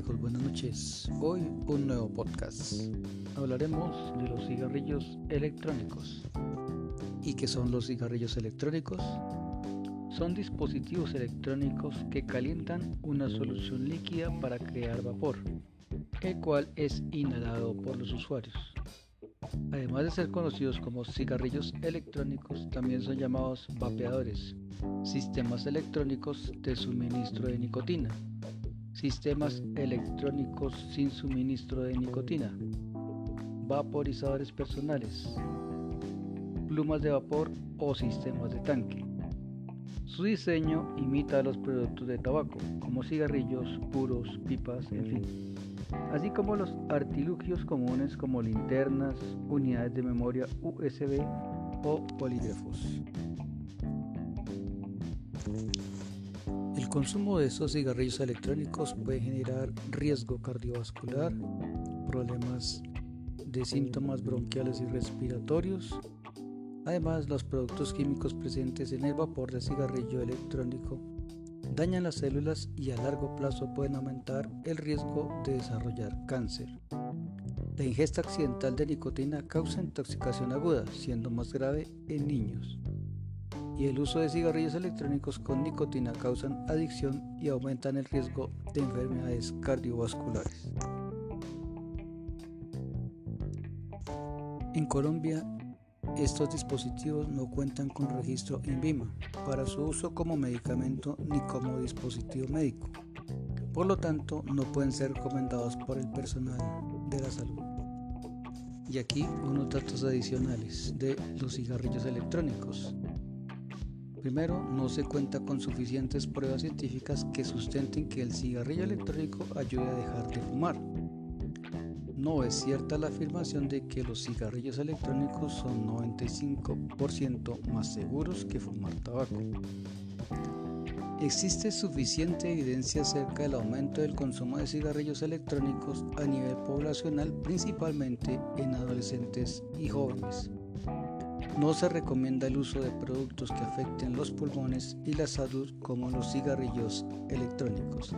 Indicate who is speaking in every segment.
Speaker 1: noches, hoy un nuevo podcast. Hablaremos de los cigarrillos electrónicos. ¿Y qué son los cigarrillos electrónicos? Son dispositivos electrónicos que calientan una solución líquida para crear vapor, el cual es inhalado por los usuarios. Además de ser conocidos como cigarrillos electrónicos, también son llamados vapeadores, sistemas electrónicos de suministro de nicotina, sistemas electrónicos sin suministro de nicotina, vaporizadores personales, plumas de vapor o sistemas de tanque. Su diseño imita los productos de tabaco, como cigarrillos, puros, pipas, en fin, así como los artilugios comunes como linternas, unidades de memoria USB o polígrafos. Consumo de estos cigarrillos electrónicos puede generar riesgo cardiovascular, problemas de síntomas bronquiales y respiratorios. Además, los productos químicos presentes en el vapor de cigarrillo electrónico dañan las células y a largo plazo pueden aumentar el riesgo de desarrollar cáncer. La ingesta accidental de nicotina causa intoxicación aguda, siendo más grave en niños el uso de cigarrillos electrónicos con nicotina causan adicción y aumentan el riesgo de enfermedades cardiovasculares. En Colombia, estos dispositivos no cuentan con registro en VIMA para su uso como medicamento ni como dispositivo médico. Por lo tanto, no pueden ser recomendados por el personal de la salud. Y aquí unos datos adicionales de los cigarrillos electrónicos. Primero, no se cuenta con suficientes pruebas científicas que sustenten que el cigarrillo electrónico ayude a dejar de fumar. No es cierta la afirmación de que los cigarrillos electrónicos son 95% más seguros que fumar tabaco. Existe suficiente evidencia acerca del aumento del consumo de cigarrillos electrónicos a nivel poblacional, principalmente en adolescentes y jóvenes. No se recomienda el uso de productos que afecten los pulmones y la salud como los cigarrillos electrónicos.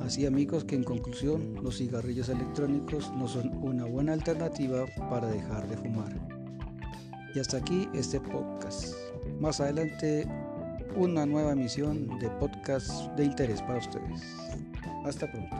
Speaker 1: Así amigos que en conclusión los cigarrillos electrónicos no son una buena alternativa para dejar de fumar. Y hasta aquí este podcast. Más adelante una nueva emisión de podcast de interés para ustedes. Hasta pronto.